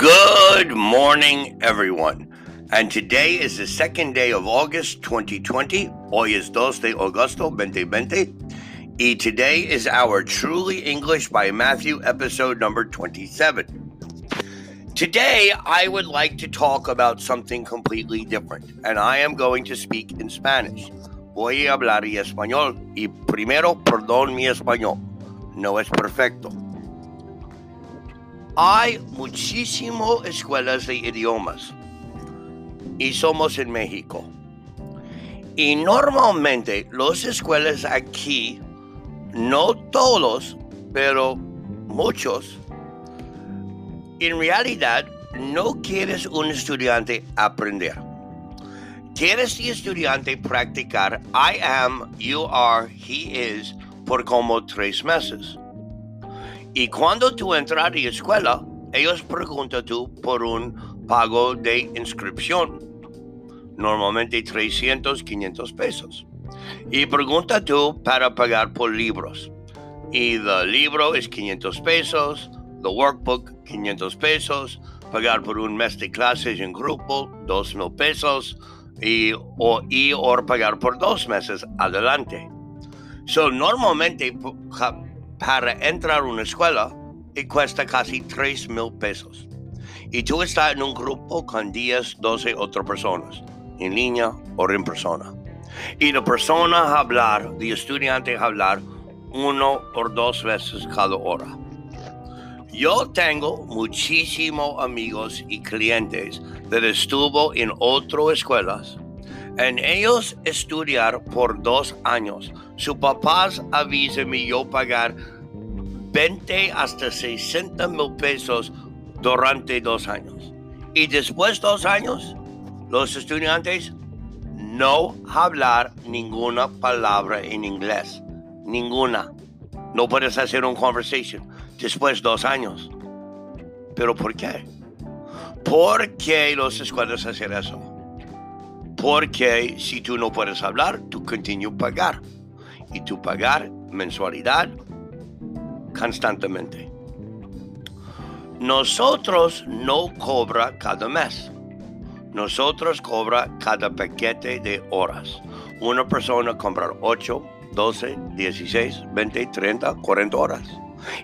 Good morning, everyone. And today is the second day of August 2020. Hoy es 2 de agosto 2020. Y today is our Truly English by Matthew episode number 27. Today, I would like to talk about something completely different, and I am going to speak in Spanish. Voy a hablar en español. Y primero, perdón mi español. No es perfecto. Hay muchísimas escuelas de idiomas y somos en México. Y normalmente las escuelas aquí, no todos, pero muchos, en realidad no quieres un estudiante aprender. Quieres el estudiante practicar I am, you are, he is por como tres meses. Y cuando tú entras a la escuela, ellos preguntan tú por un pago de inscripción, normalmente 300, 500 pesos. Y pregunta tú para pagar por libros. Y el libro es 500 pesos, the workbook 500 pesos, pagar por un mes de clases en grupo 2 mil pesos y o, y o pagar por dos meses adelante. So, normalmente para entrar a una escuela y cuesta casi 3 mil pesos. Y tú estás en un grupo con 10, 12 otras personas, en línea o en persona. Y la persona hablar, el estudiante hablar uno o dos veces cada hora. Yo tengo muchísimos amigos y clientes que estuvo en otras escuelas. En ellos estudiar por dos años. Su papás avísenme yo pagar 20 hasta 60 mil pesos durante dos años. Y después de dos años, los estudiantes no hablar ninguna palabra en inglés. Ninguna. No puedes hacer una conversation después de dos años. ¿Pero por qué? ¿Por qué los escuelas hacen eso? Porque si tú no puedes hablar, tú continúas pagar. Y tú pagar mensualidad constantemente. Nosotros no cobra cada mes. Nosotros cobra cada paquete de horas. Una persona compra 8, 12, 16, 20, 30, 40 horas.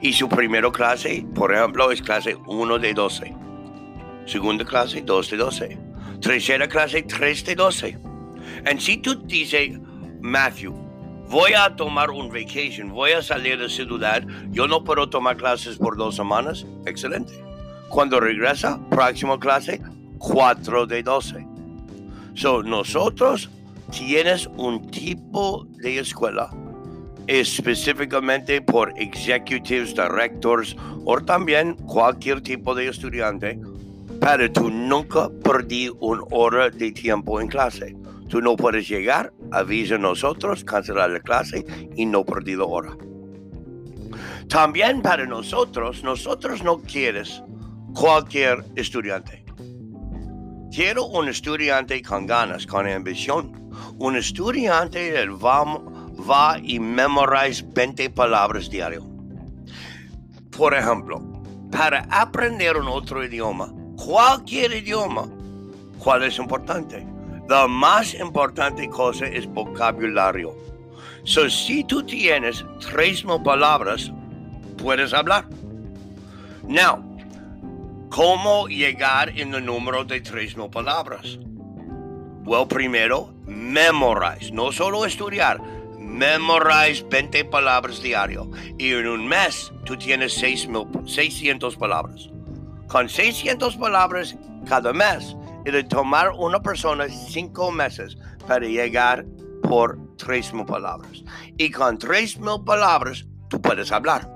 Y su primera clase, por ejemplo, es clase 1 de 12. Segunda clase, 2 de 12. Tercera clase, 3 de 12. Y si tú dices, Matthew, voy a tomar un vacation, voy a salir de ciudad, yo no puedo tomar clases por dos semanas, excelente. Cuando regresa, próxima clase, 4 de 12. So, nosotros tienes un tipo de escuela específicamente por executives, directors o también cualquier tipo de estudiante para tú nunca perdí una hora de tiempo en clase. Tú no puedes llegar, avisa a nosotros, cancelar la clase y no perdido hora. También para nosotros, nosotros no quieres cualquier estudiante. Quiero un estudiante con ganas, con ambición. Un estudiante que va, va y memoriza 20 palabras diario. Por ejemplo, para aprender un otro idioma, cualquier idioma, ¿cuál es importante? La más importante cosa es vocabulario. So, si tú tienes tres mil palabras, puedes hablar. Now, ¿cómo llegar en el número de tres mil palabras? Well, primero, memorize. No solo estudiar, memorize 20 palabras diario. Y en un mes, tú tienes 600 palabras. Con 600 palabras cada mes, y de tomar una persona cinco meses para llegar por tres mil palabras. Y con tres mil palabras tú puedes hablar.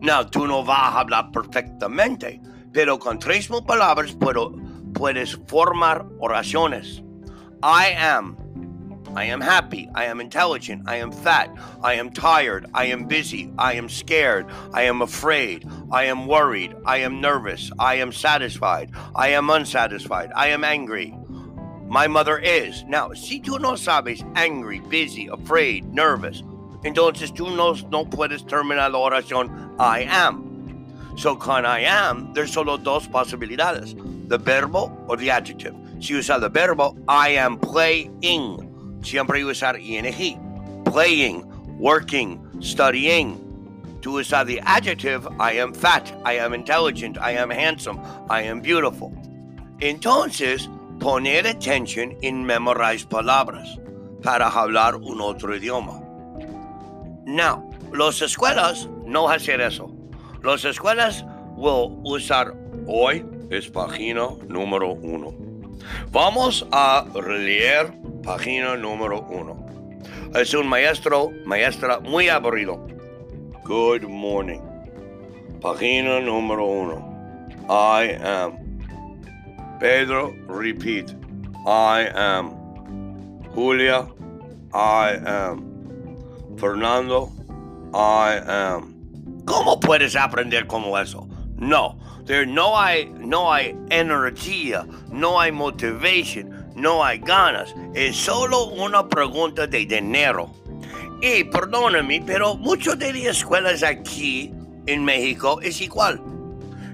No, tú no vas a hablar perfectamente, pero con tres mil palabras puedo, puedes formar oraciones. I am I am happy. I am intelligent. I am fat. I am tired. I am busy. I am scared. I am afraid. I am worried. I am nervous. I am satisfied. I am unsatisfied. I am angry. My mother is. Now, si tú no sabes angry, busy, afraid, nervous, entonces tú no, no puedes terminar la oración I am. So con I am, there's solo dos posibilidades, the verbo o the adjective. Si usa the verbo, I am playing. Siempre usar ing. Playing, working, studying. To usar the adjective, I am fat, I am intelligent, I am handsome, I am beautiful. Entonces, poner atención en memorize palabras para hablar un otro idioma. Now, los escuelas no hacen eso. Los escuelas will usar hoy es página número uno. Vamos a leer página número uno. Es un maestro, maestra muy aburrido. Good morning. Página número uno. I am. Pedro, repeat. I am. Julia, I am. Fernando, I am. ¿Cómo puedes aprender como eso? No, there no hay, no hay energía, no hay motivation, no hay ganas. Es solo una pregunta de dinero. Y perdóname, pero muchas de las escuelas aquí en México es igual.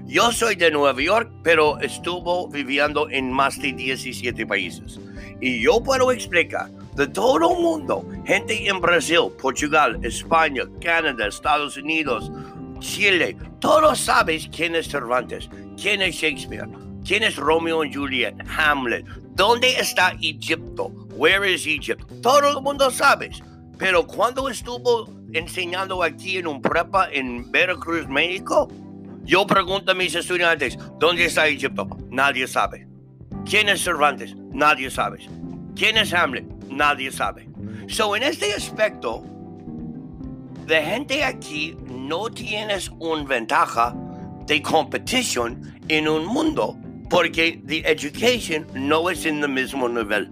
Yo soy de Nueva York, pero estuvo viviendo en más de 17 países. Y yo puedo explicar de todo el mundo, gente en Brasil, Portugal, España, Canadá, Estados Unidos, Chile, todos sabes quién es Cervantes, quién es Shakespeare, quién es Romeo y Juliet, Hamlet, dónde está Egipto, where is Egypt, todo el mundo sabes. Pero cuando estuvo enseñando aquí en un prepa en Veracruz, México, yo pregunto a mis estudiantes, ¿dónde está Egipto? Nadie sabe. ¿Quién es Cervantes? Nadie sabe. ¿Quién es Hamlet? Nadie sabe. So, en este aspecto, de gente aquí no tienes una ventaja de competición en un mundo porque the education no es en el mismo nivel.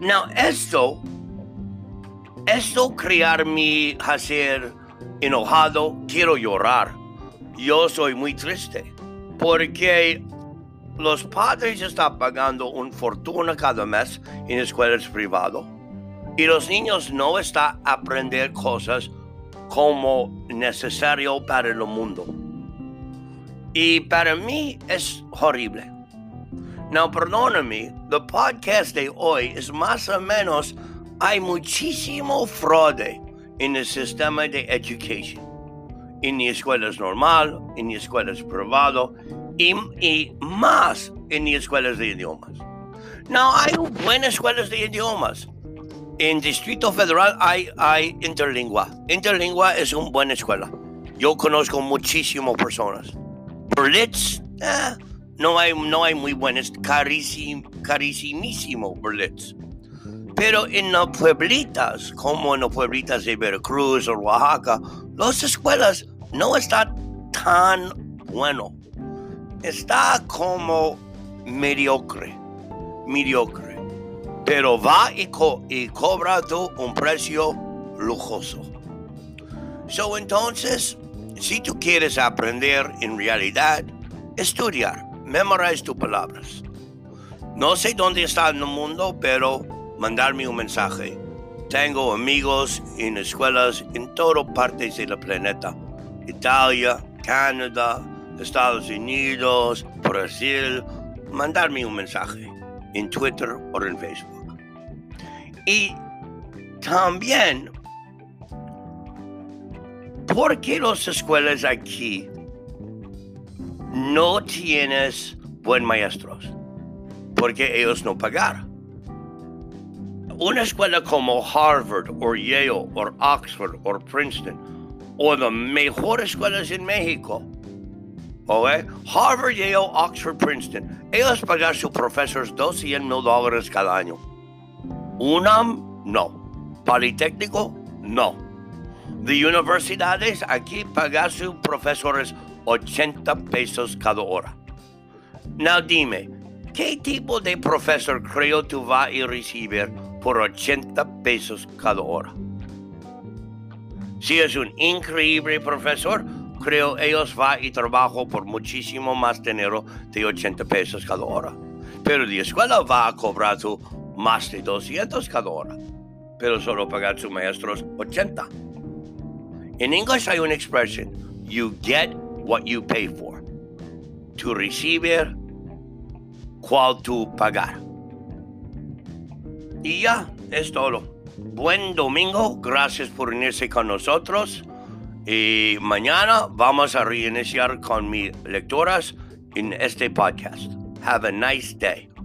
Now, esto, esto crear mi hacer enojado, quiero llorar yo soy muy triste porque los padres están pagando una fortuna cada mes en escuelas privadas y los niños no están aprendiendo cosas como necesario para el mundo. Y para mí es horrible. No, perdóname, el podcast de hoy es más o menos, hay muchísimo fraude en el sistema de educación en escuelas normal, en escuelas privado y, y, más en escuelas de idiomas. No hay buenas escuelas de idiomas. En Distrito Federal hay, hay Interlingua. Interlingua es una buena escuela. Yo conozco muchísimas personas. Berlitz, eh, no, hay, no hay muy buenas. Carísim, carísimísimo Berlitz. Pero en las pueblitas, como en las pueblitas de Veracruz o Oaxaca, las escuelas no está tan bueno. Está como mediocre, mediocre. Pero va y, y cobra tú un precio lujoso. So entonces, si tú quieres aprender en realidad, estudiar, memorize tus palabras. No sé dónde está en el mundo, pero mandarme un mensaje. Tengo amigos en escuelas en todas partes del planeta Italia, Canadá, Estados Unidos, Brasil, mandarme un mensaje en Twitter o en Facebook. Y también, ¿por qué las escuelas aquí no tienes buen maestros? Porque ellos no pagan. Una escuela como Harvard o Yale o Oxford o Princeton o las mejores escuelas en México. ¿Okay? Harvard, Yale, Oxford, Princeton. Ellos pagan sus profesores 200 mil dólares cada año. UNAM, no. Politécnico, no. De universidades, aquí pagan a sus profesores 80 pesos cada hora. Now dime, ¿qué tipo de profesor creo tú vas a recibir por 80 pesos cada hora? Si es un increíble profesor, creo ellos va y trabajo por muchísimo más dinero de 80 pesos cada hora. Pero de escuela va a cobrar su más de 200 cada hora. Pero solo pagar sus maestros 80. En inglés hay una expresión, you get what you pay for. To recibir cual tu pagar. Y ya, es todo. Buen domingo, gracias por unirse con nosotros. Y mañana vamos a reiniciar con mis lectoras en este podcast. Have a nice day.